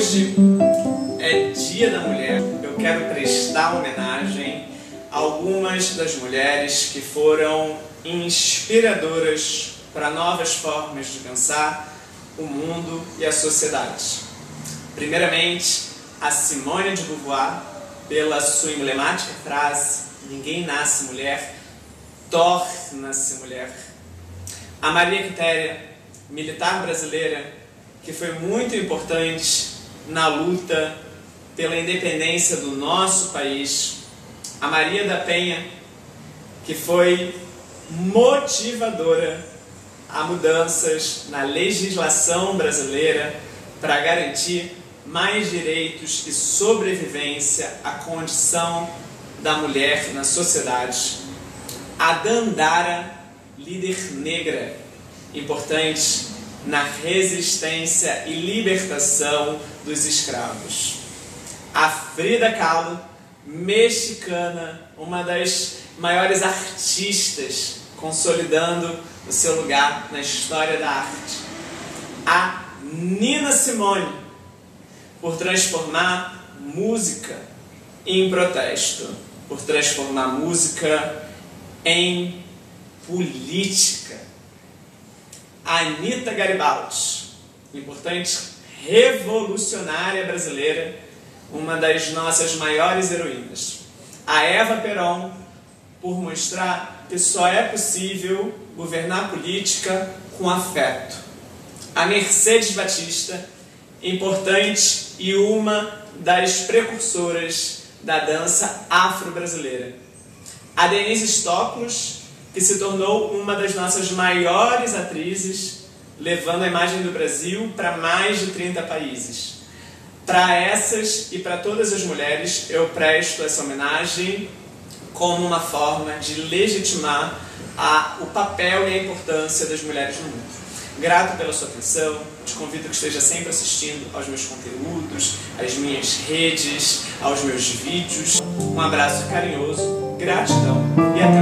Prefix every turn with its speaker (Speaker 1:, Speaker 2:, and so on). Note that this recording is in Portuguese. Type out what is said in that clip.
Speaker 1: Hoje é Dia da Mulher. Eu quero prestar homenagem a algumas das mulheres que foram inspiradoras para novas formas de pensar o mundo e a sociedade. Primeiramente, a Simone de Beauvoir, pela sua emblemática frase: Ninguém nasce mulher, torna-se mulher. A Maria Quitéria, militar brasileira, que foi muito importante na luta pela independência do nosso país. A Maria da Penha, que foi motivadora a mudanças na legislação brasileira para garantir mais direitos e sobrevivência à condição da mulher na sociedade. A Dandara, líder negra, importante na resistência e libertação dos escravos. A Frida Kahlo, mexicana, uma das maiores artistas, consolidando o seu lugar na história da arte. A Nina Simone, por transformar música em protesto, por transformar música em política. Anitta Garibaldi, importante revolucionária brasileira, uma das nossas maiores heroínas. A Eva Peron, por mostrar que só é possível governar política com afeto. A Mercedes Batista, importante e uma das precursoras da dança afro-brasileira. A Denise Stoklos, que se tornou uma das nossas maiores atrizes, levando a imagem do Brasil para mais de 30 países. Para essas e para todas as mulheres, eu presto essa homenagem como uma forma de legitimar a, o papel e a importância das mulheres no mundo. Grato pela sua atenção, te convido que esteja sempre assistindo aos meus conteúdos, às minhas redes, aos meus vídeos. Um abraço carinhoso, gratidão e até